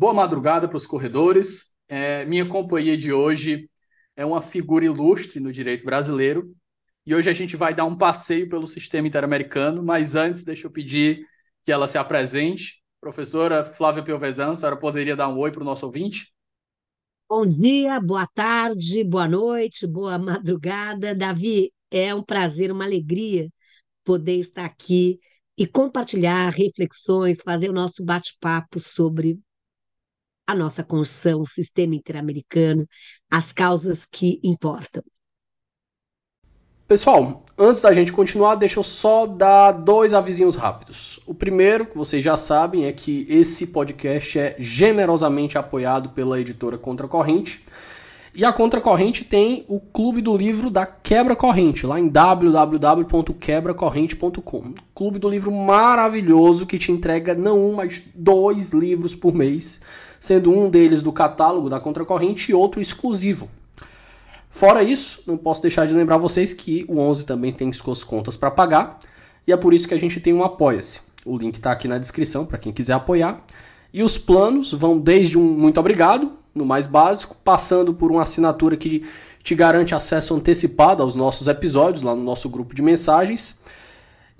boa madrugada para os corredores. É, minha companhia de hoje é uma figura ilustre no direito brasileiro e hoje a gente vai dar um passeio pelo sistema interamericano, mas antes deixa eu pedir que ela se apresente. Professora Flávia Piovesan, a senhora poderia dar um oi para o nosso ouvinte? Bom dia, boa tarde, boa noite, boa madrugada. Davi, é um prazer, uma alegria poder estar aqui e compartilhar reflexões, fazer o nosso bate-papo sobre a nossa construção, o sistema interamericano, as causas que importam. Pessoal, antes da gente continuar, deixa eu só dar dois avisinhos rápidos. O primeiro, que vocês já sabem, é que esse podcast é generosamente apoiado pela editora Contracorrente. E a Contracorrente tem o Clube do Livro da Quebra Corrente, lá em www.quebracorrente.com. Clube do Livro maravilhoso que te entrega não um, mas dois livros por mês, sendo um deles do catálogo da Contracorrente e outro exclusivo. Fora isso, não posso deixar de lembrar vocês que o 11 também tem suas contas para pagar, e é por isso que a gente tem um Apoia-se. O link está aqui na descrição para quem quiser apoiar. E os planos vão desde um muito obrigado no mais básico, passando por uma assinatura que te garante acesso antecipado aos nossos episódios lá no nosso grupo de mensagens.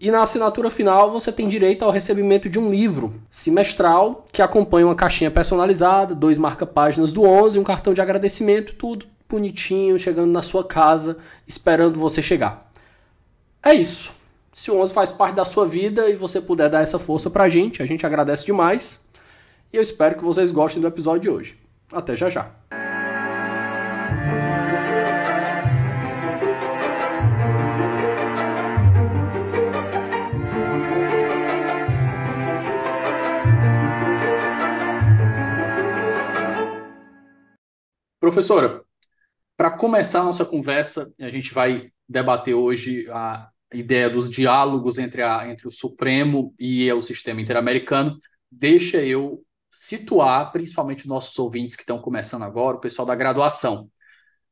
E na assinatura final você tem direito ao recebimento de um livro semestral que acompanha uma caixinha personalizada, dois marca-páginas do 11, um cartão de agradecimento, tudo bonitinho, chegando na sua casa, esperando você chegar. É isso. Se o 11 faz parte da sua vida e você puder dar essa força pra gente, a gente agradece demais. E eu espero que vocês gostem do episódio de hoje. Até já já. Professora, para começar a nossa conversa, a gente vai debater hoje a ideia dos diálogos entre, a, entre o Supremo e o sistema interamericano. Deixa eu situar, principalmente os nossos ouvintes que estão começando agora, o pessoal da graduação.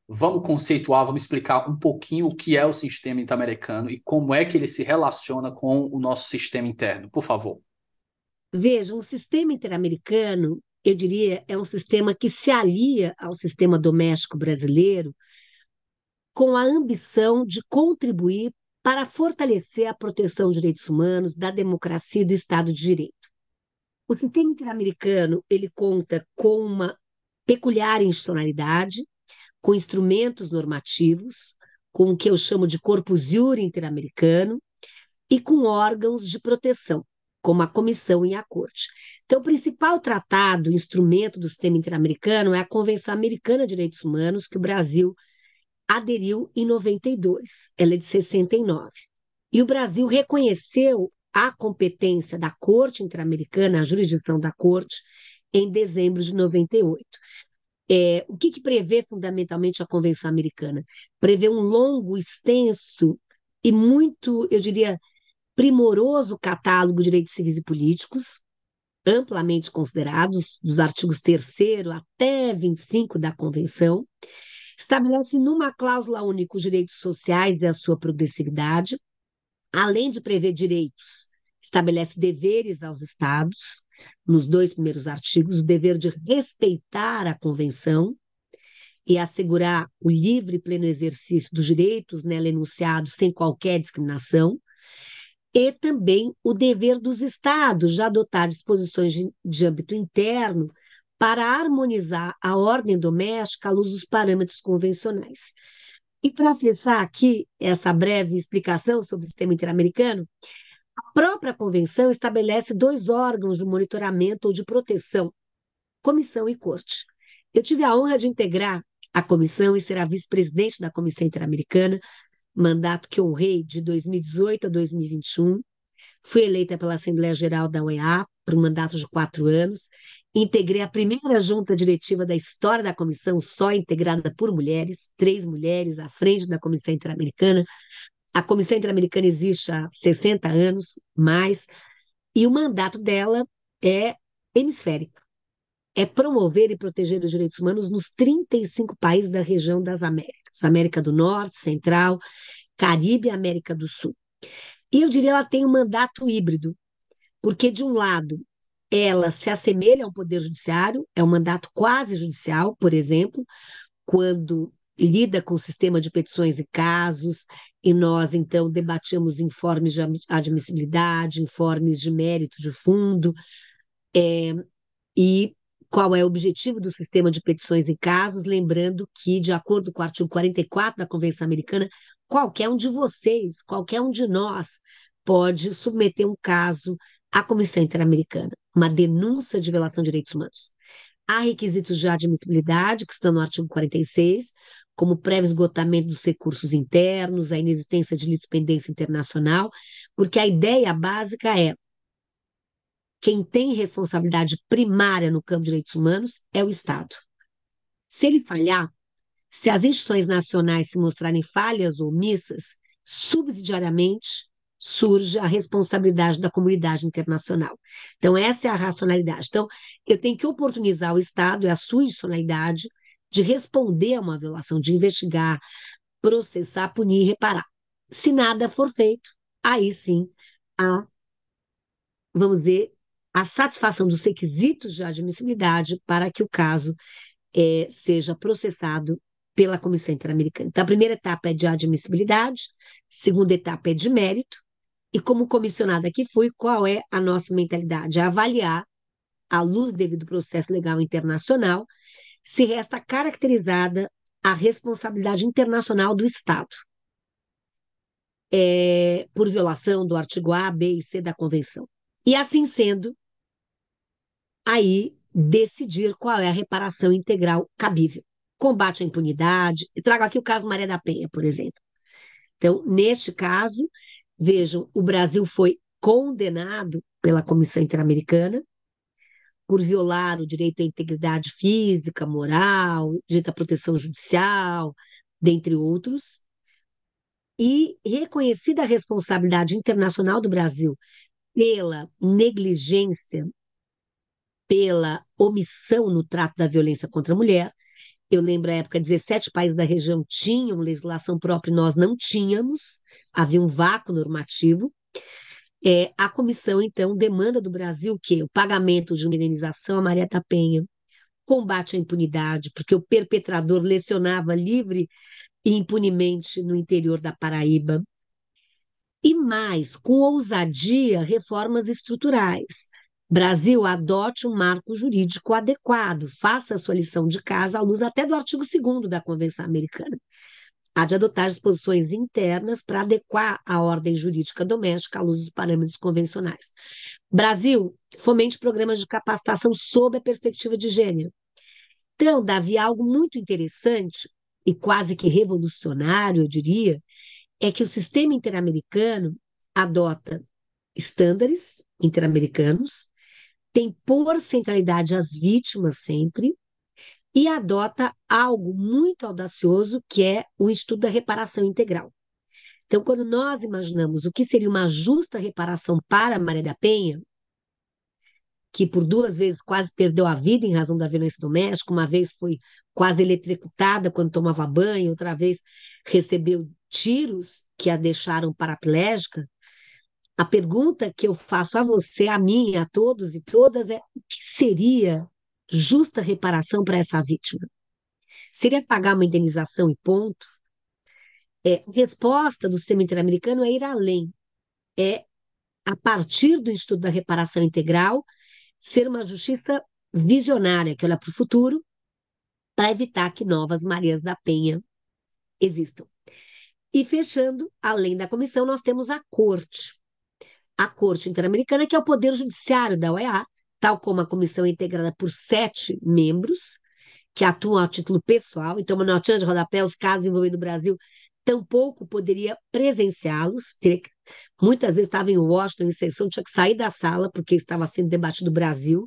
Vamos conceituar, vamos explicar um pouquinho o que é o sistema interamericano e como é que ele se relaciona com o nosso sistema interno, por favor. Veja, um sistema interamericano, eu diria, é um sistema que se alia ao sistema doméstico brasileiro com a ambição de contribuir para fortalecer a proteção dos direitos humanos, da democracia e do Estado de Direito. O sistema interamericano ele conta com uma peculiar institucionalidade, com instrumentos normativos, com o que eu chamo de corpus jure interamericano e com órgãos de proteção, como a comissão e a corte. Então, o principal tratado, instrumento do sistema interamericano é a Convenção Americana de Direitos Humanos, que o Brasil aderiu em 92. Ela é de 69. E o Brasil reconheceu a competência da Corte Interamericana, a jurisdição da Corte, em dezembro de 98. É, o que, que prevê fundamentalmente a Convenção Americana? Prevê um longo, extenso e muito, eu diria, primoroso catálogo de direitos civis e políticos, amplamente considerados, dos artigos 3 até 25 da Convenção, estabelece numa cláusula única os direitos sociais e a sua progressividade, além de prever direitos, estabelece deveres aos estados, nos dois primeiros artigos, o dever de respeitar a convenção e assegurar o livre e pleno exercício dos direitos nela enunciados sem qualquer discriminação, e também o dever dos estados de adotar disposições de, de âmbito interno para harmonizar a ordem doméstica à luz dos parâmetros convencionais. E para fechar aqui essa breve explicação sobre o sistema interamericano, a própria convenção estabelece dois órgãos de monitoramento ou de proteção, comissão e corte. Eu tive a honra de integrar a comissão e ser a vice-presidente da Comissão Interamericana, mandato que honrei de 2018 a 2021. Fui eleita pela Assembleia Geral da OEA, por um mandato de quatro anos. Integrei a primeira junta diretiva da história da comissão, só integrada por mulheres, três mulheres à frente da Comissão Interamericana. A Comissão Interamericana existe há 60 anos, mais, e o mandato dela é hemisférico. É promover e proteger os direitos humanos nos 35 países da região das Américas, América do Norte, Central, Caribe e América do Sul. E eu diria ela tem um mandato híbrido, porque de um lado ela se assemelha ao poder judiciário, é um mandato quase judicial, por exemplo, quando lida com o sistema de petições e casos, e nós então debatimos informes de admissibilidade, informes de mérito de fundo, é, e qual é o objetivo do sistema de petições e casos, lembrando que, de acordo com o artigo 44 da Convenção Americana, qualquer um de vocês, qualquer um de nós, pode submeter um caso à Comissão Interamericana, uma denúncia de violação de direitos humanos. Há requisitos de admissibilidade, que estão no artigo 46, como prévio esgotamento dos recursos internos, a inexistência de litispendência internacional, porque a ideia básica é quem tem responsabilidade primária no campo de direitos humanos é o Estado. Se ele falhar, se as instituições nacionais se mostrarem falhas ou omissas, subsidiariamente surge a responsabilidade da comunidade internacional. Então, essa é a racionalidade. Então, eu tenho que oportunizar o Estado, é a sua institucionalidade, de responder a uma violação, de investigar, processar, punir e reparar. Se nada for feito, aí sim há, vamos dizer, a satisfação dos requisitos de admissibilidade para que o caso é, seja processado pela Comissão Interamericana. Então, a primeira etapa é de admissibilidade, segunda etapa é de mérito, e como comissionada que fui, qual é a nossa mentalidade? É avaliar, à luz devido processo legal internacional, se resta caracterizada a responsabilidade internacional do Estado é, por violação do artigo A, B e C da Convenção. E assim sendo, aí decidir qual é a reparação integral cabível. Combate à impunidade. Eu trago aqui o caso Maria da Penha, por exemplo. Então, neste caso, vejam, o Brasil foi condenado pela Comissão Interamericana por violar o direito à integridade física, moral, direito à proteção judicial, dentre outros, e reconhecida a responsabilidade internacional do Brasil pela negligência, pela omissão no trato da violência contra a mulher. Eu lembro a época, 17 países da região tinham legislação própria, nós não tínhamos, havia um vácuo normativo. É, a comissão, então, demanda do Brasil que o pagamento de uma indenização a Maria da Penha, combate à impunidade, porque o perpetrador lecionava livre e impunemente no interior da Paraíba. E mais, com ousadia, reformas estruturais. Brasil adote um marco jurídico adequado, faça a sua lição de casa à luz até do artigo 2 da Convenção Americana há de adotar disposições internas para adequar a ordem jurídica doméstica à luz dos parâmetros convencionais. Brasil, fomente programas de capacitação sob a perspectiva de gênero. Então, Davi, algo muito interessante e quase que revolucionário, eu diria, é que o sistema interamericano adota estándares interamericanos, tem por centralidade as vítimas sempre, e adota algo muito audacioso, que é o estudo da reparação integral. Então, quando nós imaginamos o que seria uma justa reparação para Maria da Penha, que por duas vezes quase perdeu a vida em razão da violência doméstica, uma vez foi quase eletrocutada quando tomava banho, outra vez recebeu tiros que a deixaram paraplégica. A pergunta que eu faço a você, a mim, a todos e todas é: o que seria justa reparação para essa vítima? Seria pagar uma indenização e ponto? É, a resposta do sistema interamericano é ir além. É, a partir do estudo da reparação integral, ser uma justiça visionária, que olha para o futuro, para evitar que novas Marias da Penha existam. E fechando, além da comissão, nós temos a corte. A Corte Interamericana, que é o poder judiciário da OEA, tal como a comissão é integrada por sete membros, que atuam a título pessoal, então, uma notinha de rodapé, os casos envolvendo o Brasil, tampouco poderia presenciá-los, Muitas vezes estava em Washington, em sessão, tinha que sair da sala porque estava sendo debatido no Brasil.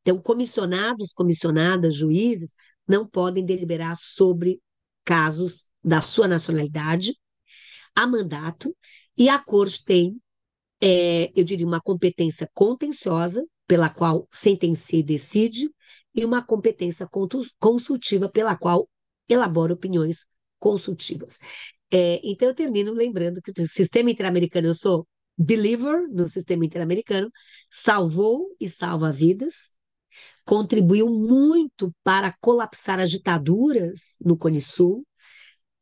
Então, comissionados, comissionadas, juízes não podem deliberar sobre casos da sua nacionalidade. Há mandato e a corte tem, é, eu diria, uma competência contenciosa pela qual sentencia e decide e uma competência consultiva pela qual elabora opiniões consultivas. É, então, eu termino lembrando que o sistema interamericano, eu sou believer no sistema interamericano, salvou e salva vidas, contribuiu muito para colapsar as ditaduras no Cone Sul,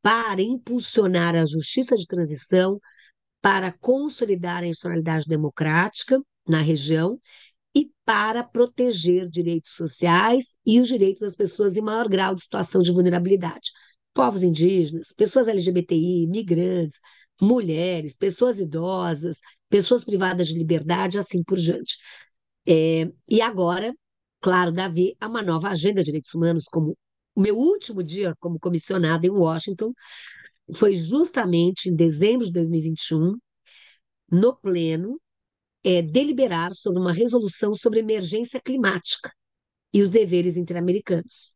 para impulsionar a justiça de transição, para consolidar a institucionalidade democrática na região e para proteger direitos sociais e os direitos das pessoas em maior grau de situação de vulnerabilidade. Povos indígenas, pessoas LGBTI, migrantes, mulheres, pessoas idosas, pessoas privadas de liberdade, assim por diante. É, e agora, claro, Davi, há uma nova agenda de direitos humanos, como o meu último dia como comissionada em Washington foi justamente em dezembro de 2021, no pleno, é, deliberar sobre uma resolução sobre emergência climática e os deveres interamericanos.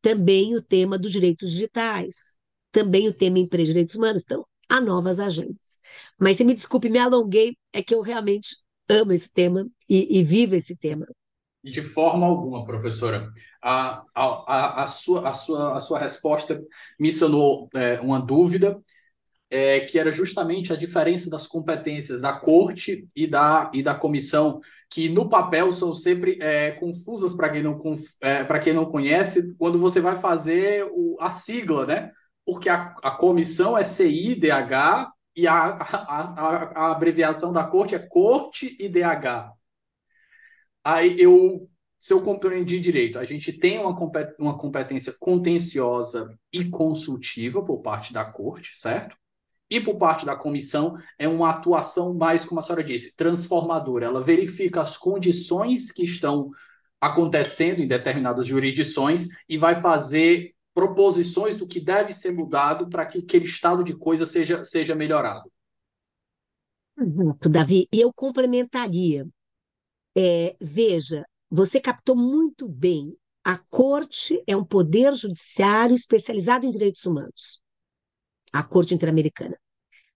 Também o tema dos direitos digitais, também o tema empresa e direitos humanos. Então, há novas agendas. Mas se me desculpe, me alonguei, é que eu realmente amo esse tema e, e vivo esse tema. De forma alguma, professora. A, a, a, sua, a, sua, a sua resposta me sanou é, uma dúvida é, que era justamente a diferença das competências da corte e da, e da comissão, que no papel são sempre é, confusas para quem, não, é, quem não conhece, quando você vai fazer o, a sigla, né? Porque a, a comissão é CIDH e a, a, a, a abreviação da corte é Corte IDH. Aí eu se eu compreendi direito, a gente tem uma, uma competência contenciosa e consultiva por parte da corte, certo? E por parte da comissão, é uma atuação mais, como a senhora disse, transformadora. Ela verifica as condições que estão acontecendo em determinadas jurisdições e vai fazer proposições do que deve ser mudado para que aquele estado de coisa seja, seja melhorado. Exato, Davi. Eu complementaria. É, veja, você captou muito bem. A corte é um poder judiciário especializado em direitos humanos a Corte Interamericana.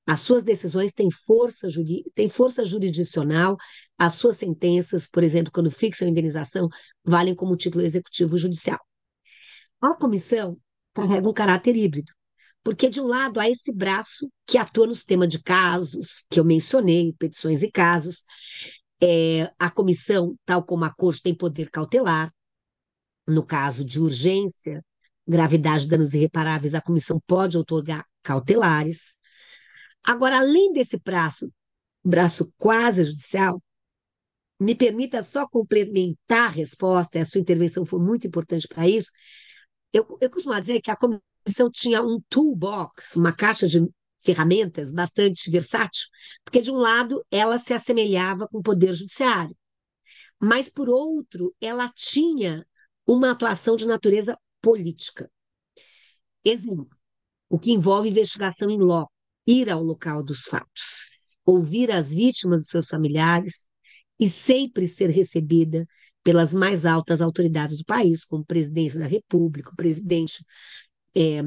As suas decisões têm força, têm força jurisdicional, as suas sentenças, por exemplo, quando fixam a indenização, valem como título executivo judicial. A comissão carrega um caráter híbrido, porque, de um lado, há esse braço que atua no sistema de casos, que eu mencionei, petições e casos. É, a comissão, tal como a corte, tem poder cautelar. No caso de urgência, gravidade de danos irreparáveis, a comissão pode otorgar cautelares. Agora, além desse braço, braço quase judicial, me permita só complementar a resposta, a sua intervenção foi muito importante para isso. Eu, eu costumo dizer que a comissão tinha um toolbox, uma caixa de ferramentas bastante versátil, porque, de um lado, ela se assemelhava com o Poder Judiciário, mas, por outro, ela tinha uma atuação de natureza política. Exemplo, o que envolve investigação em loco, ir ao local dos fatos, ouvir as vítimas e seus familiares e sempre ser recebida pelas mais altas autoridades do país, como presidência da República, presidente, é,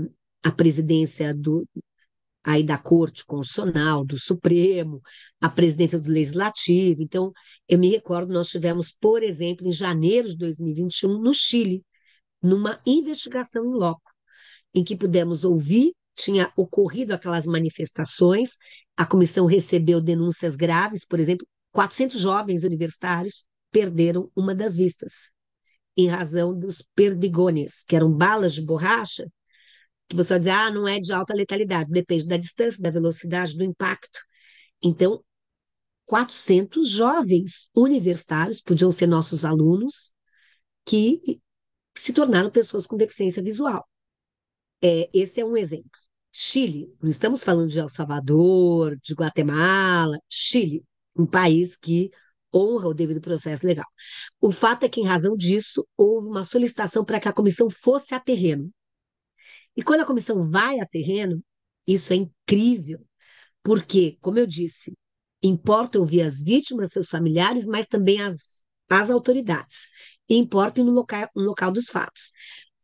a presidência do, aí da Corte Constitucional, do Supremo, a presidência do Legislativo. Então, eu me recordo, nós tivemos, por exemplo, em janeiro de 2021, no Chile, numa investigação em loco, em que pudemos ouvir, tinha ocorrido aquelas manifestações, a comissão recebeu denúncias graves, por exemplo, 400 jovens universitários perderam uma das vistas, em razão dos perdigones, que eram balas de borracha, que você vai dizer, ah, não é de alta letalidade, depende da distância, da velocidade, do impacto. Então, 400 jovens universitários, podiam ser nossos alunos, que se tornaram pessoas com deficiência visual. É, esse é um exemplo. Chile, não estamos falando de El Salvador, de Guatemala, Chile, um país que honra o devido processo legal. O fato é que, em razão disso, houve uma solicitação para que a comissão fosse a terreno. E quando a comissão vai a terreno, isso é incrível, Porque, como eu disse, importa ouvir as vítimas, seus familiares, mas também as, as autoridades. E importa ir no local, no local dos fatos.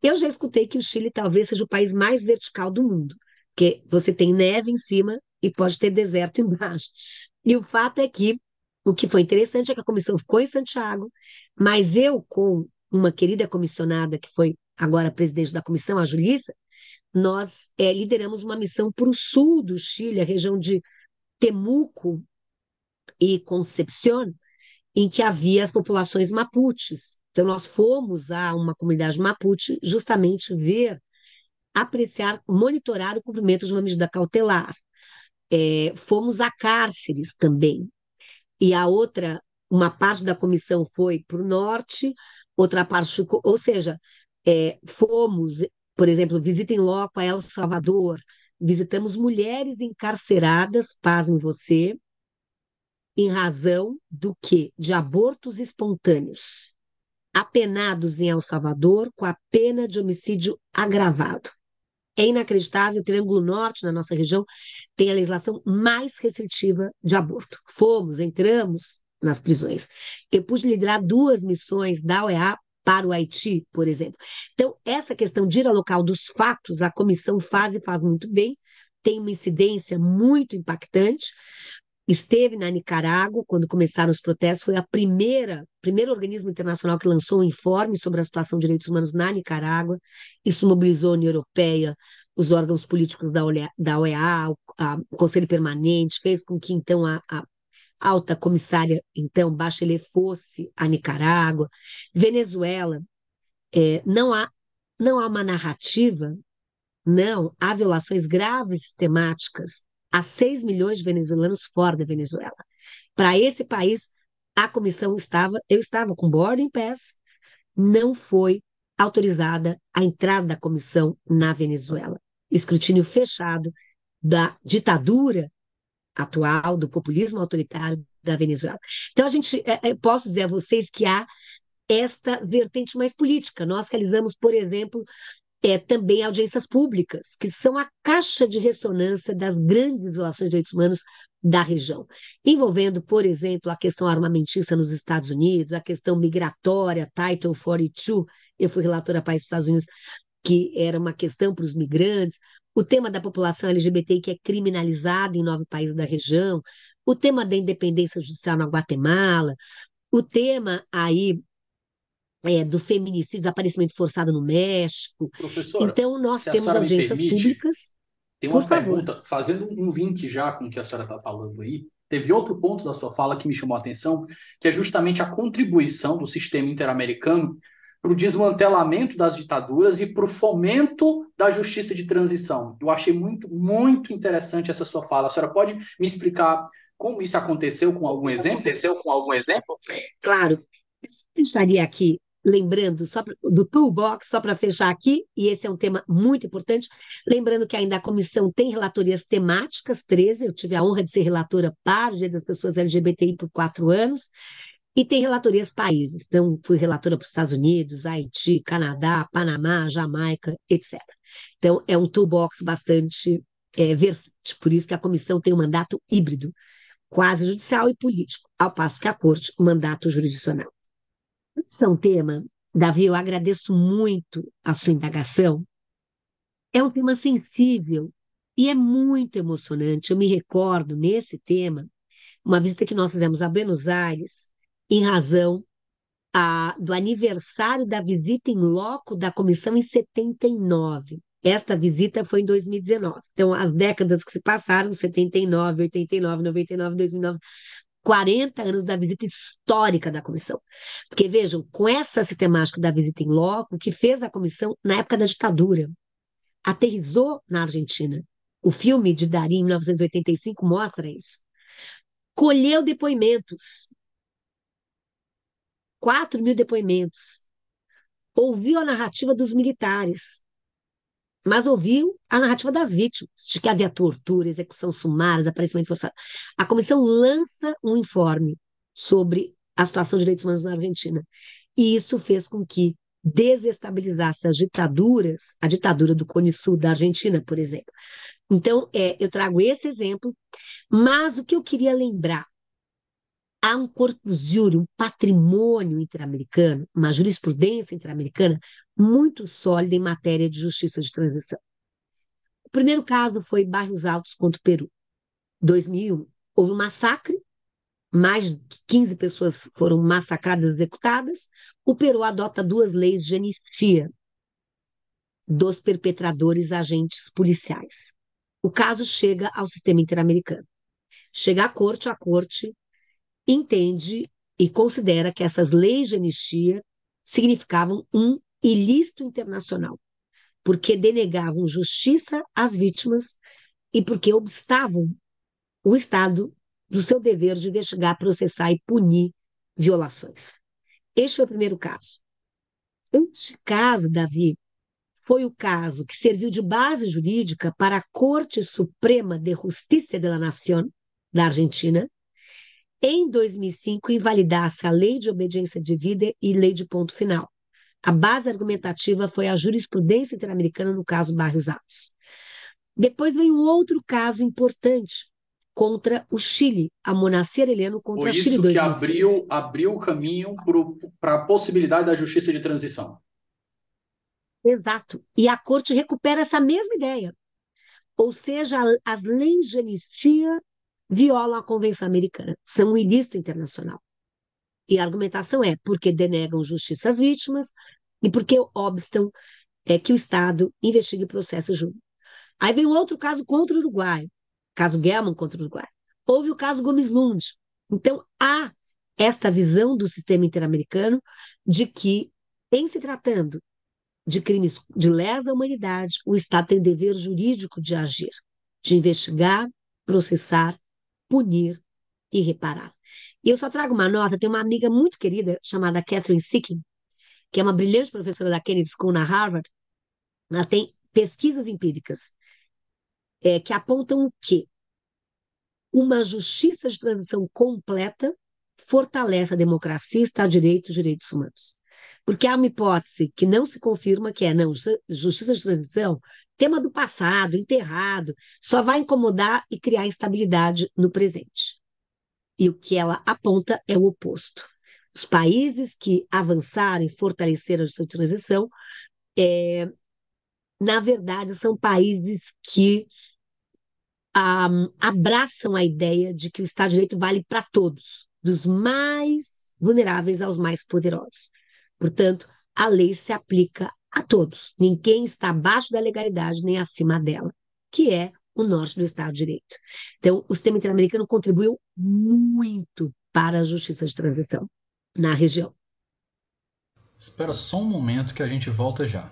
Eu já escutei que o Chile talvez seja o país mais vertical do mundo, porque você tem neve em cima e pode ter deserto embaixo. E o fato é que o que foi interessante é que a comissão ficou em Santiago, mas eu, com uma querida comissionada que foi agora presidente da comissão, a Julissa, nós é, lideramos uma missão para o sul do Chile, a região de Temuco e Concepción, em que havia as populações mapuches. Então, nós fomos a uma comunidade mapuche justamente ver, apreciar, monitorar o cumprimento de uma medida cautelar. É, fomos a cárceres também. E a outra, uma parte da comissão foi para o norte, outra parte ficou, ou seja, é, fomos, por exemplo, visita em loco a El Salvador, visitamos mulheres encarceradas, pasme você, em razão do que? De abortos espontâneos, apenados em El Salvador com a pena de homicídio agravado. É inacreditável, o Triângulo Norte, na nossa região, tem a legislação mais restritiva de aborto. Fomos, entramos nas prisões. Eu pude liderar duas missões da OEA para o Haiti, por exemplo. Então, essa questão de ir ao local dos fatos, a comissão faz e faz muito bem, tem uma incidência muito impactante. Esteve na Nicarágua quando começaram os protestos, foi a primeira, primeiro organismo internacional que lançou um informe sobre a situação de direitos humanos na Nicarágua. Isso mobilizou a União Europeia, os órgãos políticos da OEA, o Conselho Permanente, fez com que então a, a alta comissária, então, Bachelet fosse a Nicarágua. Venezuela, é, não, há, não há uma narrativa, não, há violações graves sistemáticas a 6 milhões de venezuelanos fora da Venezuela. Para esse país, a comissão estava, eu estava com boarding pass, não foi autorizada a entrada da comissão na Venezuela. Escrutínio fechado da ditadura atual, do populismo autoritário da Venezuela. Então, a gente, é, é, posso dizer a vocês que há esta vertente mais política. Nós realizamos, por exemplo, é, também audiências públicas, que são a caixa de ressonância das grandes violações de direitos humanos da região, envolvendo, por exemplo, a questão armamentista nos Estados Unidos, a questão migratória, Title 42, eu fui relatora para os Estados Unidos, que era uma questão para os migrantes, o tema da população LGBT que é criminalizada em nove países da região, o tema da independência judicial na Guatemala, o tema aí é, do feminicídio, desaparecimento forçado no México. Professora, então, nós temos audiências permite, públicas. Tem uma pergunta, favor. fazendo um link já com o que a senhora está falando aí. Teve outro ponto da sua fala que me chamou a atenção, que é justamente a contribuição do sistema interamericano para o desmantelamento das ditaduras e para o fomento da justiça de transição. Eu achei muito, muito interessante essa sua fala. A senhora pode me explicar como isso aconteceu com algum exemplo? Aconteceu com algum exemplo? Claro. Eu estaria aqui lembrando só pra, do toolbox, só para fechar aqui, e esse é um tema muito importante, lembrando que ainda a comissão tem relatorias temáticas, 13, eu tive a honra de ser relatora para o Dia das Pessoas LGBTI por quatro anos, e tem relatorias países, então fui relatora para os Estados Unidos, Haiti, Canadá, Panamá, Jamaica, etc. Então é um toolbox bastante é, versátil, por isso que a comissão tem um mandato híbrido, quase judicial e político, ao passo que a corte, o mandato jurisdicional. Esse é um tema, Davi, eu agradeço muito a sua indagação. É um tema sensível e é muito emocionante. Eu me recordo, nesse tema, uma visita que nós fizemos a Buenos Aires, em razão a, do aniversário da visita em loco da comissão em 79. Esta visita foi em 2019. Então, as décadas que se passaram, 79, 89, 99, 2009, 40 anos da visita histórica da comissão. Porque vejam, com essa sistemática da visita em loco, que fez a comissão na época da ditadura, aterrizou na Argentina. O filme de Darim, em 1985, mostra isso. Colheu depoimentos, 4 mil depoimentos. Ouviu a narrativa dos militares, mas ouviu a narrativa das vítimas, de que havia tortura, execução sumária, desaparecimento forçado. A comissão lança um informe sobre a situação de direitos humanos na Argentina. E isso fez com que desestabilizasse as ditaduras, a ditadura do Cone Sul da Argentina, por exemplo, Então, é, eu trago esse exemplo, mas o que eu queria lembrar, há um corpus jure, um patrimônio interamericano, uma jurisprudência interamericana muito sólida em matéria de justiça de transição. O primeiro caso foi Bairros Altos contra o Peru, 2001. Houve um massacre, mais de 15 pessoas foram massacradas, executadas. O Peru adota duas leis de anistia dos perpetradores agentes policiais. O caso chega ao sistema interamericano. Chega à corte, a corte entende e considera que essas leis de anistia significavam um ilícito internacional, porque denegavam justiça às vítimas e porque obstavam o Estado do seu dever de investigar, processar e punir violações. Este foi o primeiro caso. Este caso, Davi, foi o caso que serviu de base jurídica para a Corte Suprema de Justiça de la Nación da Argentina, em 2005, invalidasse a Lei de Obediência de Vida e Lei de Ponto Final. A base argumentativa foi a jurisprudência interamericana no caso Barrios Altos. Depois vem um outro caso importante contra o Chile, a Monacer Heleno contra Foi o Chile. isso que abriu, abriu o caminho para a possibilidade da justiça de transição. Exato. E a corte recupera essa mesma ideia. Ou seja, as leis de anistia violam a Convenção Americana, são um ilícito internacional. E a argumentação é porque denegam justiça às vítimas e porque obstam é, que o Estado investigue o processo junto. Aí vem outro caso contra o Uruguai, caso Gelman contra o Uruguai. Houve o caso Gomes Lund. Então, há esta visão do sistema interamericano de que, em se tratando de crimes de lesa humanidade, o Estado tem dever jurídico de agir, de investigar, processar, punir e reparar. E eu só trago uma nota, tem uma amiga muito querida chamada Catherine Sicking, que é uma brilhante professora da Kennedy School na Harvard, ela tem pesquisas empíricas é, que apontam o quê? Uma justiça de transição completa fortalece a democracia, Estado de Direito e os direitos humanos. Porque há uma hipótese que não se confirma, que é, não, justiça de transição, tema do passado, enterrado, só vai incomodar e criar instabilidade no presente. E o que ela aponta é o oposto. Os países que avançaram e fortaleceram a de transição, é, na verdade, são países que um, abraçam a ideia de que o Estado de Direito vale para todos, dos mais vulneráveis aos mais poderosos. Portanto, a lei se aplica a todos. Ninguém está abaixo da legalidade nem acima dela, que é o norte do Estado de Direito. Então, o sistema interamericano contribuiu muito para a justiça de transição na região. Espera só um momento que a gente volta já.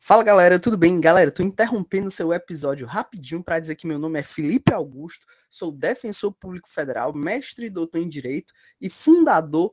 Fala galera, tudo bem? Galera, tô interrompendo seu episódio rapidinho para dizer que meu nome é Felipe Augusto, sou defensor público federal, mestre e doutor em direito e fundador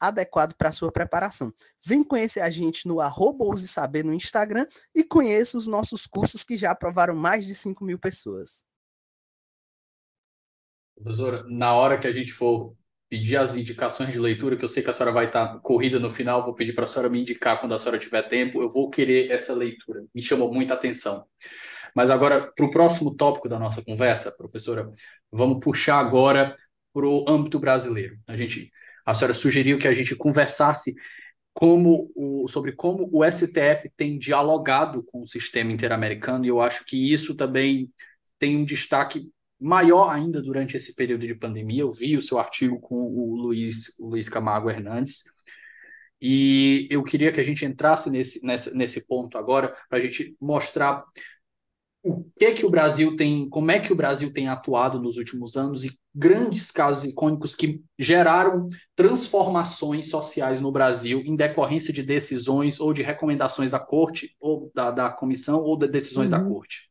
adequado para sua preparação. Vem conhecer a gente no arroba Saber no Instagram e conheça os nossos cursos que já aprovaram mais de 5 mil pessoas. Professora, na hora que a gente for pedir as indicações de leitura, que eu sei que a senhora vai estar corrida no final, vou pedir para a senhora me indicar quando a senhora tiver tempo, eu vou querer essa leitura. Me chamou muita atenção. Mas agora, para o próximo tópico da nossa conversa, professora, vamos puxar agora para o âmbito brasileiro. A gente a senhora sugeriu que a gente conversasse como o, sobre como o STF tem dialogado com o sistema interamericano, e eu acho que isso também tem um destaque maior ainda durante esse período de pandemia. Eu vi o seu artigo com o Luiz, o Luiz Camargo Hernandes, e eu queria que a gente entrasse nesse, nesse, nesse ponto agora, para a gente mostrar o que que o Brasil tem, como é que o Brasil tem atuado nos últimos anos e grandes casos icônicos que geraram transformações sociais no Brasil em decorrência de decisões ou de recomendações da corte ou da, da comissão ou de decisões uhum. da corte.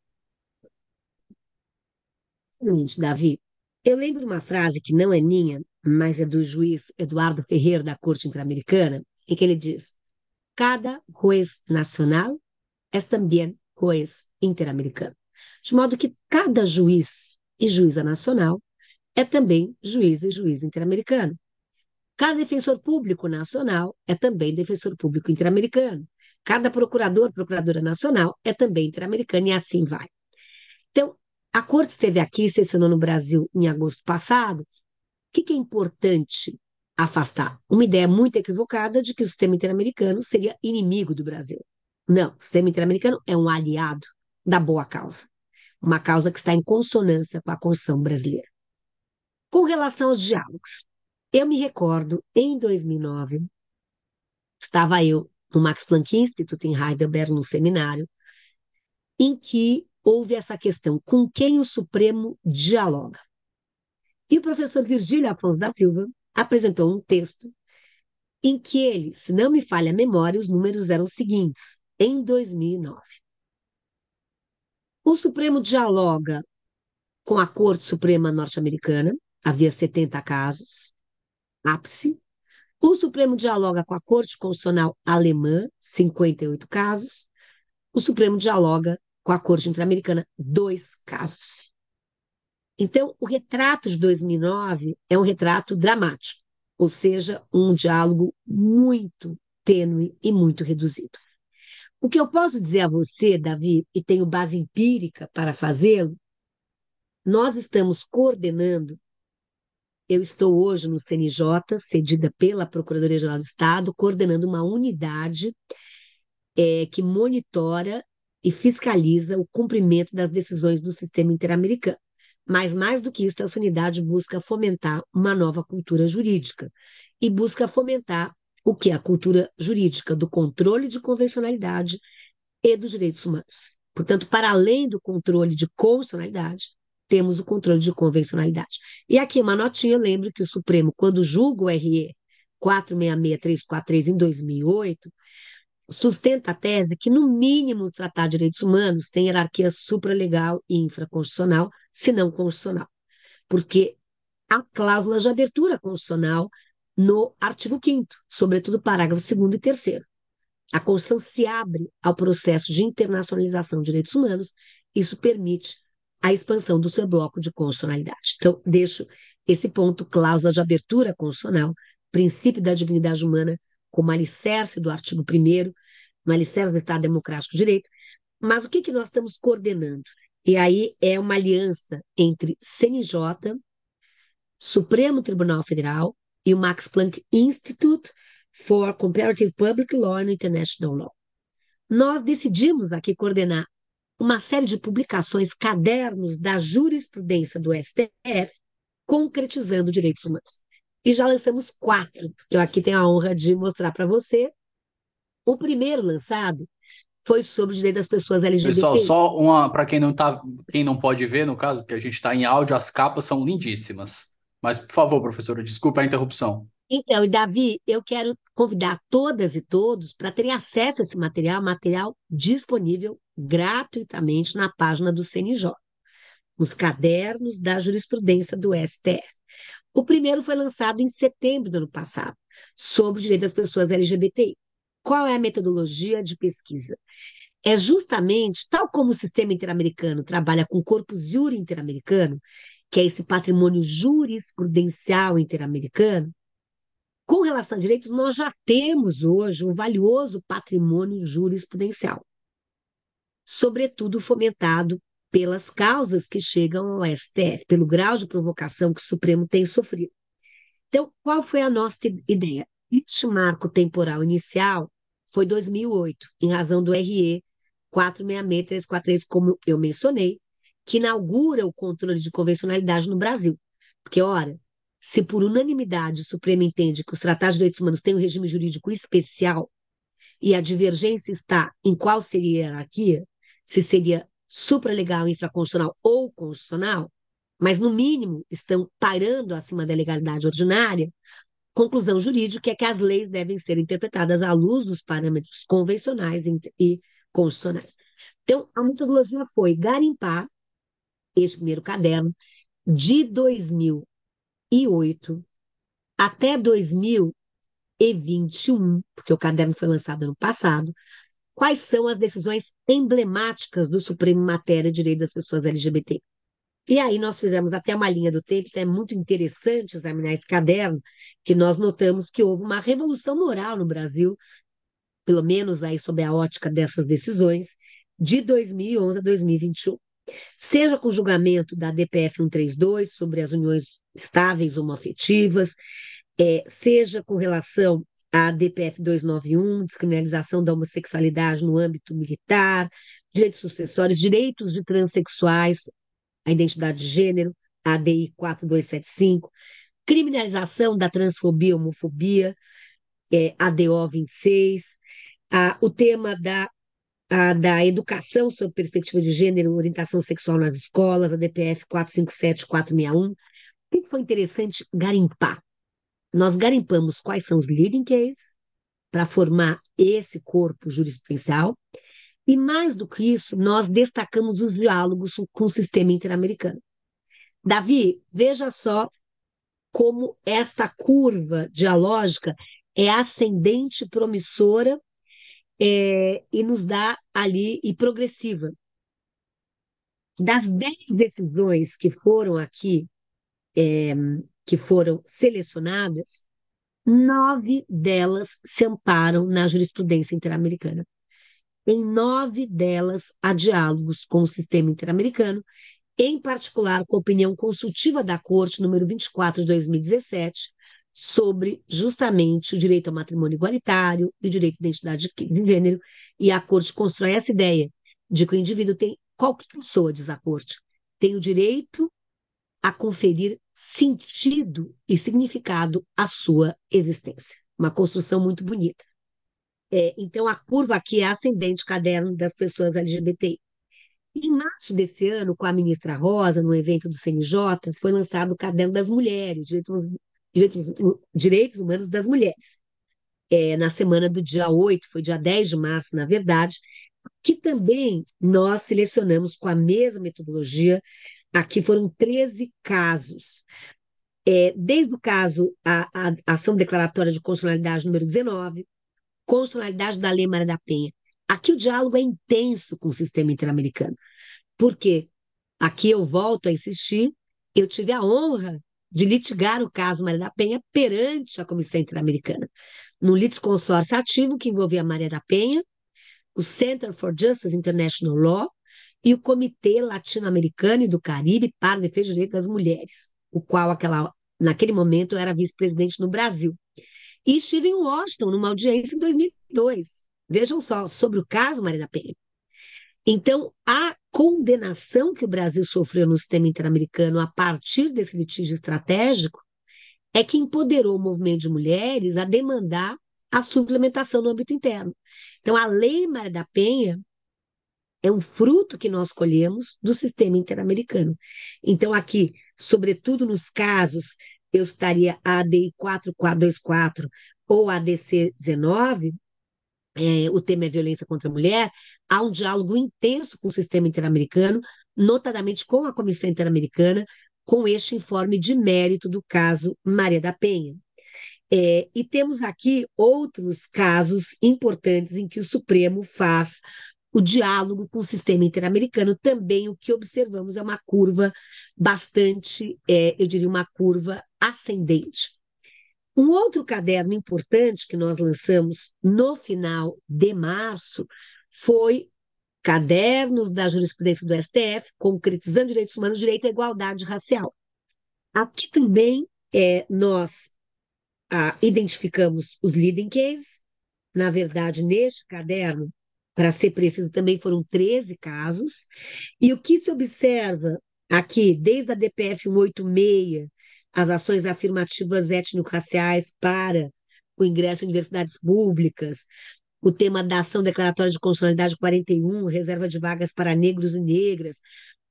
Seguinte, Davi, eu lembro uma frase que não é minha, mas é do juiz Eduardo Ferreira, da Corte Interamericana, em que ele diz: Cada juez nacional é também juez interamericano. De modo que cada juiz e juíza nacional é também juiz e juiz interamericano. Cada defensor público nacional é também defensor público interamericano. Cada procurador, procuradora nacional é também interamericano e assim vai. Então, a corte esteve aqui, sessionou no Brasil em agosto passado. O que, que é importante afastar? Uma ideia muito equivocada de que o sistema interamericano seria inimigo do Brasil. Não, o sistema interamericano é um aliado da boa causa, uma causa que está em consonância com a Constituição brasileira. Com relação aos diálogos, eu me recordo, em 2009, estava eu no Max Planck Institute em Heidelberg, no seminário, em que houve essa questão: com quem o Supremo dialoga? E o professor Virgílio Afonso da Silva apresentou um texto em que ele, se não me falha a memória, os números eram os seguintes, em 2009. O Supremo dialoga com a Corte Suprema norte-americana, havia 70 casos, ápice. O Supremo dialoga com a Corte Constitucional Alemã, 58 casos. O Supremo dialoga com a Corte Interamericana, dois casos. Então, o retrato de 2009 é um retrato dramático, ou seja, um diálogo muito tênue e muito reduzido. O que eu posso dizer a você, Davi, e tenho base empírica para fazê-lo, nós estamos coordenando eu estou hoje no CNJ, cedida pela Procuradoria-Geral do Estado, coordenando uma unidade é, que monitora e fiscaliza o cumprimento das decisões do sistema interamericano. Mas, mais do que isso, essa unidade busca fomentar uma nova cultura jurídica e busca fomentar o que? A cultura jurídica do controle de convencionalidade e dos direitos humanos. Portanto, para além do controle de constitucionalidade, temos o controle de convencionalidade. E aqui uma notinha, lembro que o Supremo, quando julga o RE 466343 em 2008, sustenta a tese que, no mínimo, o Tratado de Direitos Humanos tem hierarquia supralegal e infraconstitucional, se não constitucional. Porque há cláusulas de abertura constitucional no artigo 5 sobretudo parágrafo 2 e 3 A Constituição se abre ao processo de internacionalização de direitos humanos, isso permite a expansão do seu bloco de constitucionalidade. Então, deixo esse ponto, cláusula de abertura constitucional, princípio da dignidade humana, como alicerce do artigo 1 no alicerce do Estado Democrático de Direito. Mas o que, que nós estamos coordenando? E aí é uma aliança entre CNJ, Supremo Tribunal Federal e o Max Planck Institute for Comparative Public Law and International Law. Nós decidimos aqui coordenar uma série de publicações, cadernos da jurisprudência do STF, concretizando direitos humanos. E já lançamos quatro, que eu aqui tenho a honra de mostrar para você. O primeiro lançado foi sobre o direito das pessoas LGBT. Pessoal, só uma para quem não tá, quem não pode ver, no caso, porque a gente está em áudio, as capas são lindíssimas. Mas, por favor, professora, desculpa a interrupção. Então, e Davi, eu quero convidar todas e todos para terem acesso a esse material, material disponível gratuitamente na página do CNJ, os cadernos da jurisprudência do STF. O primeiro foi lançado em setembro do ano passado, sobre o direito das pessoas LGBTI. Qual é a metodologia de pesquisa? É justamente, tal como o sistema interamericano trabalha com corpus juri interamericano, que é esse patrimônio jurisprudencial interamericano, com relação a direitos, nós já temos hoje um valioso patrimônio jurisprudencial, sobretudo fomentado pelas causas que chegam ao STF, pelo grau de provocação que o Supremo tem sofrido. Então, qual foi a nossa ideia? Este marco temporal inicial foi 2008, em razão do RE 466343, como eu mencionei, que inaugura o controle de convencionalidade no Brasil. Porque, ora, se por unanimidade o Supremo entende que os tratados de direitos humanos têm um regime jurídico especial e a divergência está em qual seria a hierarquia, se seria supralegal, infraconstitucional ou constitucional, mas no mínimo estão pairando acima da legalidade ordinária, conclusão jurídica é que as leis devem ser interpretadas à luz dos parâmetros convencionais e constitucionais. Então, a metodologia foi garimpar este primeiro caderno, de 2008 até 2021, porque o caderno foi lançado ano passado, quais são as decisões emblemáticas do Supremo em matéria de direitos das pessoas LGBT. E aí nós fizemos até uma linha do tempo, então é muito interessante examinar esse caderno, que nós notamos que houve uma revolução moral no Brasil, pelo menos aí sob a ótica dessas decisões, de 2011 a 2021. Seja com o julgamento da DPF 132 sobre as uniões estáveis homoafetivas, é, seja com relação à DPF 291, descriminalização da homossexualidade no âmbito militar, direitos sucessórios, direitos de transexuais, a identidade de gênero, ADI 4275, criminalização da transfobia e homofobia, é, ADO 26, a, o tema da, a, da educação sob perspectiva de gênero orientação sexual nas escolas, a DPF 457 461. O que foi interessante garimpar? Nós garimpamos quais são os leading cases para formar esse corpo jurisprudencial, e mais do que isso, nós destacamos os diálogos com o sistema interamericano. Davi, veja só como esta curva dialógica é ascendente, promissora é, e nos dá ali e progressiva. Das dez decisões que foram aqui, é, que foram selecionadas, nove delas se amparam na jurisprudência interamericana. Em nove delas, há diálogos com o sistema interamericano, em particular com a opinião consultiva da Corte, número 24 de 2017, sobre justamente o direito ao matrimônio igualitário e o direito à identidade de gênero, e a Corte constrói essa ideia de que o indivíduo tem, qualquer pessoa, diz a Corte, tem o direito a conferir sentido e significado à sua existência. Uma construção muito bonita. É, então, a curva aqui é ascendente, caderno das pessoas LGBTI. Em março desse ano, com a ministra Rosa, no evento do CNJ, foi lançado o Caderno das Mulheres, Direitos, Direitos, Direitos Humanos das Mulheres. É, na semana do dia 8, foi dia 10 de março, na verdade, que também nós selecionamos com a mesma metodologia. Aqui foram 13 casos. É, desde o caso, a, a ação declaratória de constitucionalidade número 19, constitucionalidade da Lei Maria da Penha. Aqui o diálogo é intenso com o sistema interamericano. Por quê? Aqui eu volto a insistir, eu tive a honra de litigar o caso Maria da Penha perante a Comissão Interamericana, no litisconsórcio ativo que envolvia Maria da Penha, o Center for Justice International Law e o Comitê Latino-Americano e do Caribe para a Defesa dos Direitos das Mulheres, o qual aquela, naquele momento era vice-presidente no Brasil. E estive em Washington, numa audiência em 2002. Vejam só, sobre o caso Maria da Penha. Então, a condenação que o Brasil sofreu no sistema interamericano a partir desse litígio estratégico é que empoderou o movimento de mulheres a demandar a suplementação no âmbito interno. Então, a Lei Maria da Penha é um fruto que nós colhemos do sistema interamericano. Então, aqui, sobretudo nos casos eu estaria a ADI 4424 ou ADC 19, é, o tema é violência contra a mulher, há um diálogo intenso com o sistema interamericano, notadamente com a Comissão Interamericana, com este informe de mérito do caso Maria da Penha. É, e temos aqui outros casos importantes em que o Supremo faz o diálogo com o sistema interamericano. Também o que observamos é uma curva bastante, é, eu diria, uma curva ascendente. Um outro caderno importante que nós lançamos no final de março foi Cadernos da Jurisprudência do STF, concretizando direitos humanos, direito à igualdade racial. Aqui também é, nós ah, identificamos os leading cases. Na verdade, neste caderno, para ser preciso, também foram 13 casos. E o que se observa aqui, desde a DPF 186, as ações afirmativas étnico-raciais para o ingresso em universidades públicas, o tema da ação declaratória de constitucionalidade 41, reserva de vagas para negros e negras.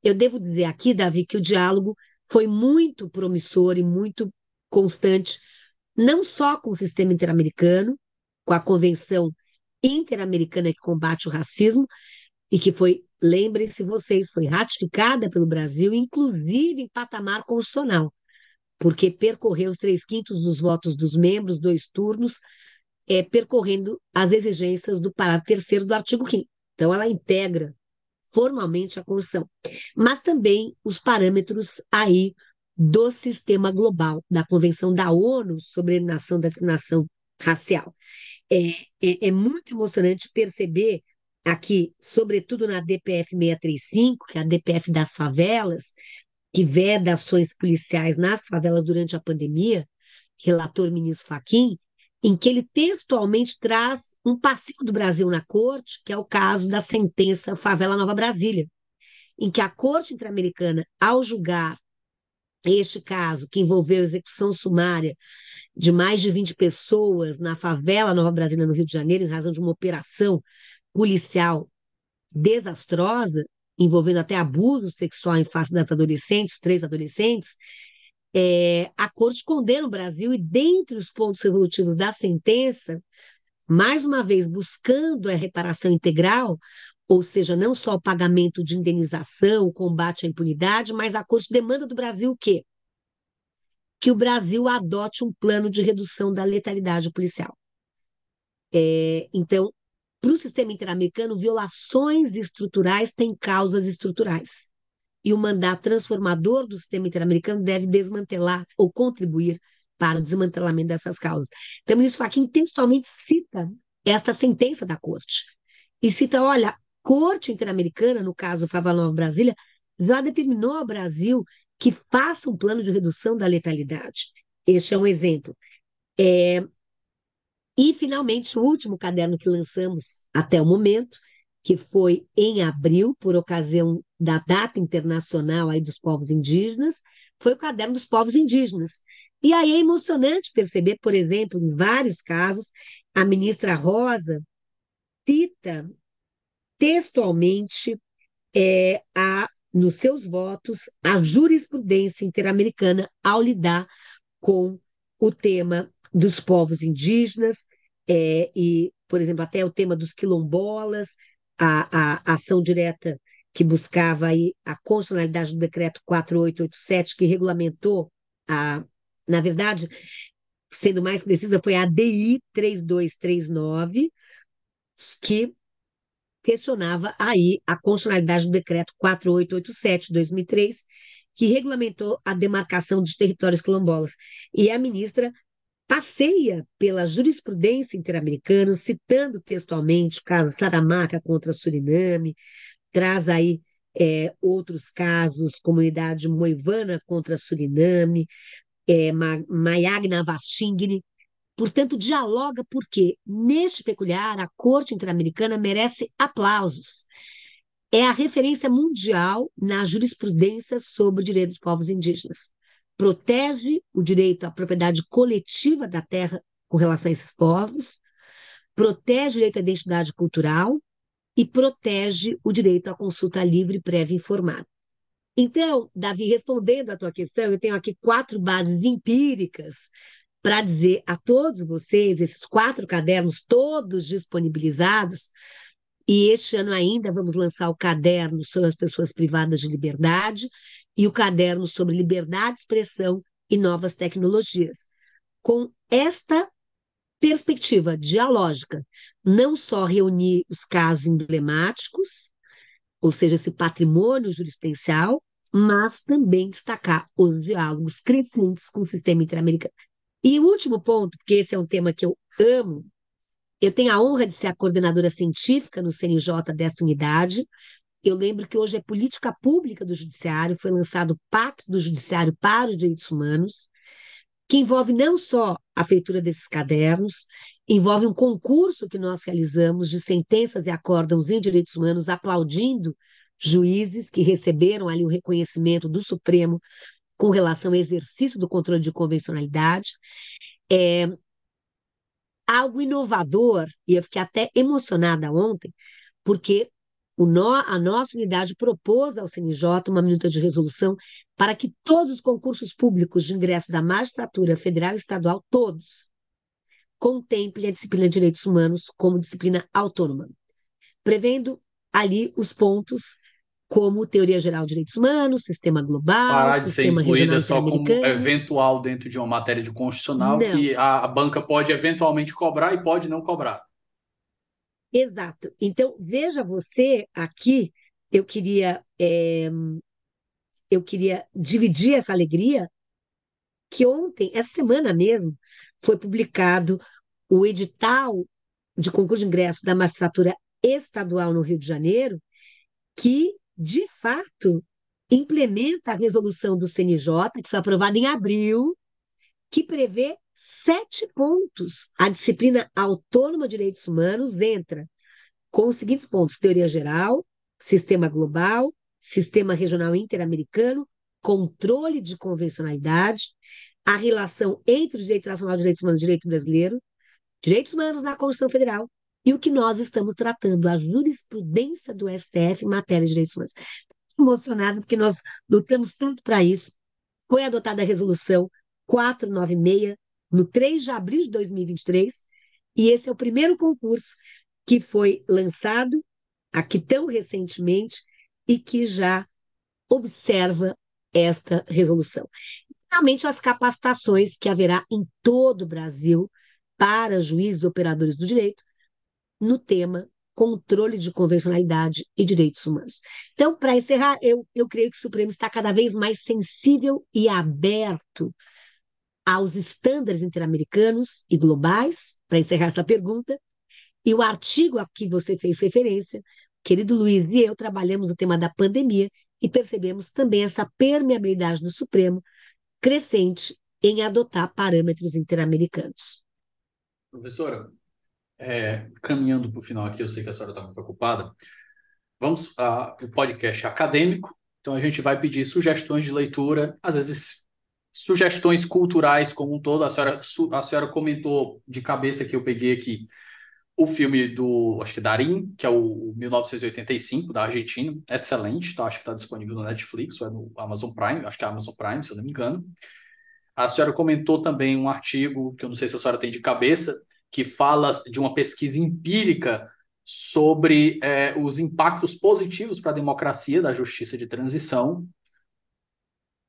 Eu devo dizer aqui, Davi, que o diálogo foi muito promissor e muito constante, não só com o sistema interamericano, com a Convenção Interamericana que combate o racismo, e que foi lembrem-se vocês, foi ratificada pelo Brasil, inclusive em patamar constitucional, porque percorreu os três quintos dos votos dos membros, dois turnos, é, percorrendo as exigências do parágrafo terceiro do artigo 5 Então, ela integra formalmente a Constituição, mas também os parâmetros aí do sistema global, da Convenção da ONU sobre a eliminação da discriminação racial. É, é, é muito emocionante perceber aqui, sobretudo na DPF 635, que é a DPF das favelas, que veda ações policiais nas favelas durante a pandemia, relator ministro Faquim, em que ele textualmente traz um passivo do Brasil na corte, que é o caso da sentença Favela Nova Brasília, em que a Corte Interamericana, ao julgar este caso, que envolveu execução sumária de mais de 20 pessoas na favela Nova Brasília, no Rio de Janeiro, em razão de uma operação policial desastrosa, envolvendo até abuso sexual em face das adolescentes, três adolescentes, é, a corte condena o Brasil e, dentre os pontos resolutivos da sentença, mais uma vez buscando a reparação integral, ou seja, não só o pagamento de indenização, o combate à impunidade, mas a corte demanda do Brasil o quê? Que o Brasil adote um plano de redução da letalidade policial. É, então, para o sistema interamericano, violações estruturais têm causas estruturais e o mandato transformador do sistema interamericano deve desmantelar ou contribuir para o desmantelamento dessas causas. Então, o ministro Fachin textualmente cita esta sentença da corte e cita, olha, corte interamericana, no caso Favalon Brasília, já determinou ao Brasil que faça um plano de redução da letalidade. Este é um exemplo. É... E, finalmente, o último caderno que lançamos até o momento que foi em abril, por ocasião da data internacional aí dos povos indígenas, foi o Caderno dos Povos Indígenas. E aí é emocionante perceber, por exemplo, em vários casos, a ministra Rosa cita textualmente é, a, nos seus votos a jurisprudência interamericana ao lidar com o tema dos povos indígenas é, e, por exemplo, até o tema dos quilombolas, a, a ação direta que buscava aí a constitucionalidade do decreto 4887, que regulamentou a, na verdade, sendo mais precisa, foi a DI 3239, que questionava aí a constitucionalidade do decreto 4887 de 2003, que regulamentou a demarcação de territórios quilombolas. E a ministra passeia pela jurisprudência interamericana, citando textualmente o caso Saramaca contra Suriname, traz aí é, outros casos, comunidade moivana contra Suriname, é, Mayagna Vastingni. Portanto, dialoga porque, neste peculiar, a Corte Interamericana merece aplausos. É a referência mundial na jurisprudência sobre o direito dos povos indígenas protege o direito à propriedade coletiva da terra com relação a esses povos, protege o direito à identidade cultural e protege o direito à consulta livre, prévia e informada. Então, Davi, respondendo à tua questão, eu tenho aqui quatro bases empíricas para dizer a todos vocês, esses quatro cadernos todos disponibilizados, e este ano ainda vamos lançar o caderno sobre as pessoas privadas de liberdade, e o caderno sobre liberdade de expressão e novas tecnologias. Com esta perspectiva dialógica, não só reunir os casos emblemáticos, ou seja, esse patrimônio jurisprudencial, mas também destacar os diálogos crescentes com o sistema interamericano. E o último ponto, porque esse é um tema que eu amo, eu tenho a honra de ser a coordenadora científica no CNJ desta unidade, eu lembro que hoje é política pública do Judiciário, foi lançado o Pacto do Judiciário para os Direitos Humanos, que envolve não só a feitura desses cadernos, envolve um concurso que nós realizamos de sentenças e acórdãos em direitos humanos, aplaudindo juízes que receberam ali o reconhecimento do Supremo com relação ao exercício do controle de convencionalidade. É algo inovador, e eu fiquei até emocionada ontem, porque no, a nossa unidade propôs ao CNJ uma minuta de resolução para que todos os concursos públicos de ingresso da magistratura federal e estadual, todos, contemplem a disciplina de direitos humanos como disciplina autônoma, prevendo ali os pontos como teoria geral de direitos humanos, sistema global, Parar de ser sistema regional incluída só como eventual dentro de uma matéria de constitucional Não. que a, a banca pode eventualmente cobrar e pode não cobrar. Exato. Então, veja você aqui, eu queria, eh, eu queria dividir essa alegria que ontem, essa semana mesmo, foi publicado o edital de concurso de ingresso da magistratura estadual no Rio de Janeiro, que, de fato, implementa a resolução do CNJ, que foi aprovada em abril, que prevê sete pontos. A disciplina autônoma de direitos humanos entra com os seguintes pontos: teoria geral, sistema global, sistema regional interamericano, controle de convencionalidade, a relação entre o direito nacional de direitos humanos e o direito brasileiro, direitos humanos na Constituição Federal e o que nós estamos tratando, a jurisprudência do STF em matéria de direitos humanos. Estou emocionada porque nós lutamos tanto para isso. Foi adotada a resolução 496 no 3 de abril de 2023 e esse é o primeiro concurso que foi lançado aqui tão recentemente e que já observa esta resolução. Finalmente, as capacitações que haverá em todo o Brasil para juízes e operadores do direito no tema controle de convencionalidade e direitos humanos. Então, para encerrar, eu, eu creio que o Supremo está cada vez mais sensível e aberto aos estándares interamericanos e globais, para encerrar essa pergunta, e o artigo a que você fez referência, querido Luiz e eu trabalhamos no tema da pandemia e percebemos também essa permeabilidade do Supremo crescente em adotar parâmetros interamericanos. Professora, é, caminhando para o final aqui, eu sei que a senhora está muito preocupada. Vamos para o podcast acadêmico. Então, a gente vai pedir sugestões de leitura, às vezes sugestões culturais como um todo. A senhora, a senhora comentou de cabeça que eu peguei aqui o filme do, acho que Darim, que é o 1985, da Argentina, excelente, tá? Acho que está disponível no Netflix, ou é no Amazon Prime, acho que é Amazon Prime, se eu não me engano. A senhora comentou também um artigo, que eu não sei se a senhora tem de cabeça, que fala de uma pesquisa empírica sobre é, os impactos positivos para a democracia da justiça de transição.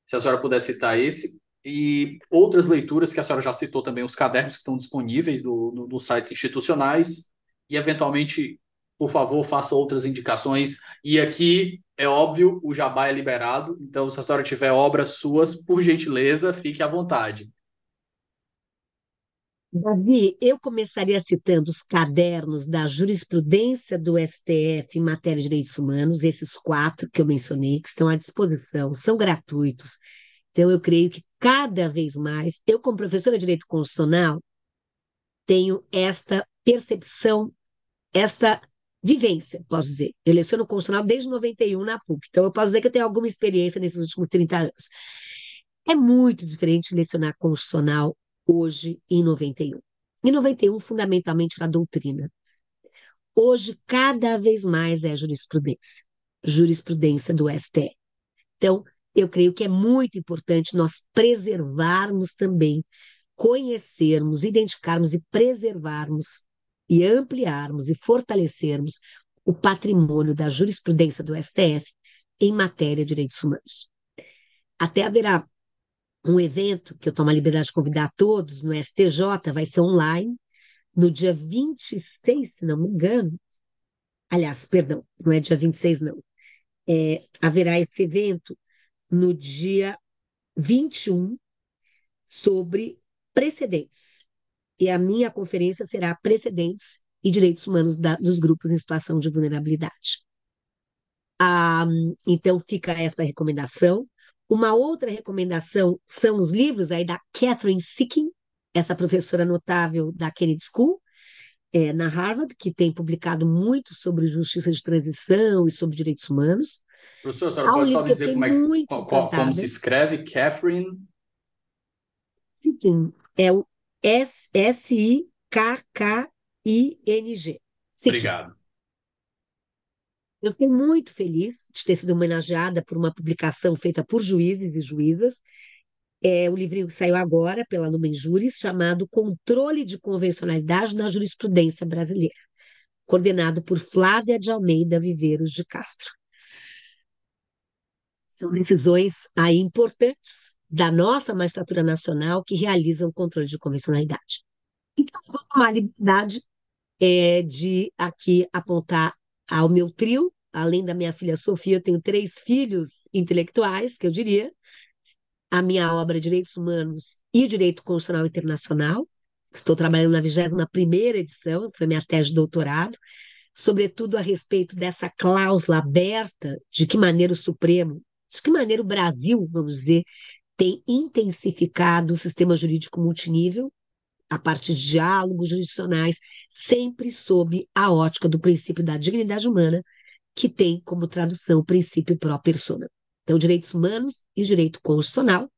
Se a senhora puder citar esse. E outras leituras que a senhora já citou também, os cadernos que estão disponíveis no, no, nos sites institucionais. E, eventualmente, por favor, faça outras indicações. E aqui, é óbvio, o jabá é liberado. Então, se a senhora tiver obras suas, por gentileza, fique à vontade. Davi, eu começaria citando os cadernos da jurisprudência do STF em matéria de direitos humanos, esses quatro que eu mencionei, que estão à disposição, são gratuitos. Então, eu creio que cada vez mais, eu, como professora de direito constitucional, tenho esta percepção, esta vivência, posso dizer. Eu leciono constitucional desde 91 na PUC, então eu posso dizer que eu tenho alguma experiência nesses últimos 30 anos. É muito diferente lecionar constitucional hoje em 91. Em 91, fundamentalmente na doutrina. Hoje, cada vez mais é jurisprudência. Jurisprudência do STF. Então, eu creio que é muito importante nós preservarmos também, conhecermos, identificarmos e preservarmos e ampliarmos e fortalecermos o patrimônio da jurisprudência do STF em matéria de direitos humanos. Até haverá um evento que eu tomo a liberdade de convidar todos no STJ, vai ser online, no dia 26, se não me engano. Aliás, perdão, não é dia 26, não. É, haverá esse evento no dia 21 sobre precedentes. E a minha conferência será Precedentes e Direitos Humanos da, dos Grupos em Situação de Vulnerabilidade. Ah, então, fica essa recomendação. Uma outra recomendação são os livros aí da Catherine Sicking, essa professora notável da Kennedy School, é, na Harvard, que tem publicado muito sobre justiça de transição e sobre direitos humanos. Professor, a senhora pode só me dizer como, é que, qual, como se escreve Catherine? Sicking, é o S-I-K-K-I-N-G. Obrigado. Eu fiquei muito feliz de ter sido homenageada por uma publicação feita por juízes e juízas. É o livrinho que saiu agora pela Numen Juris, chamado Controle de Convencionalidade na Jurisprudência Brasileira. coordenado por Flávia de Almeida Viveiros de Castro. São decisões aí importantes da nossa magistratura nacional que realizam controle de convencionalidade. Então, vou tomar a liberdade é, de aqui apontar ao meu trio, além da minha filha Sofia, eu tenho três filhos intelectuais, que eu diria, a minha obra Direitos Humanos e Direito Constitucional Internacional. Estou trabalhando na 21ª edição, foi minha tese de doutorado, sobretudo a respeito dessa cláusula aberta, de que maneira o Supremo, de que maneira o Brasil, vamos dizer, tem intensificado o sistema jurídico multinível, a partir de diálogos jurisdicionais, sempre sob a ótica do princípio da dignidade humana, que tem como tradução o princípio pró persona. Então, direitos humanos e direito constitucional,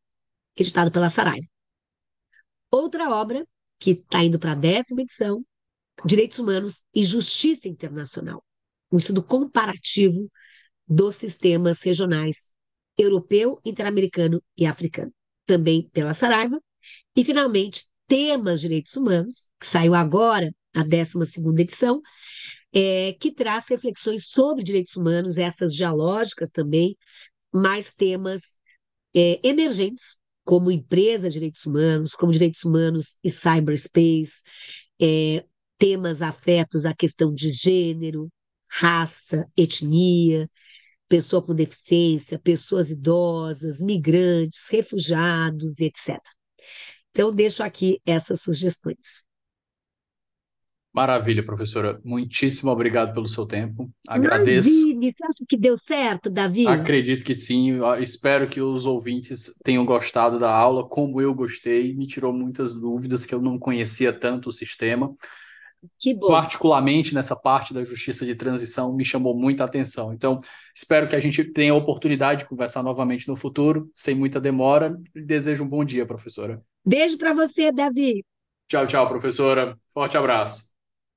editado pela Saraiva. Outra obra, que está indo para a décima edição, Direitos Humanos e Justiça Internacional, um estudo comparativo dos sistemas regionais europeu, interamericano e africano, também pela Saraiva. E, finalmente, Temas Direitos Humanos, que saiu agora, a 12 edição, é, que traz reflexões sobre direitos humanos, essas dialógicas também, mais temas é, emergentes, como empresa, direitos humanos, como direitos humanos e cyberspace, é, temas afetos à questão de gênero, raça, etnia, pessoa com deficiência, pessoas idosas, migrantes, refugiados, etc. Então, deixo aqui essas sugestões. Maravilha, professora. Muitíssimo obrigado pelo seu tempo. Agradeço. Imagine, você acha que deu certo, Davi? Acredito que sim. Espero que os ouvintes tenham gostado da aula, como eu gostei. Me tirou muitas dúvidas que eu não conhecia tanto o sistema. Que bom. Particularmente nessa parte da justiça de transição, me chamou muita atenção. Então, espero que a gente tenha a oportunidade de conversar novamente no futuro, sem muita demora. Desejo um bom dia, professora. Beijo para você, Davi. Tchau, tchau, professora. Forte abraço.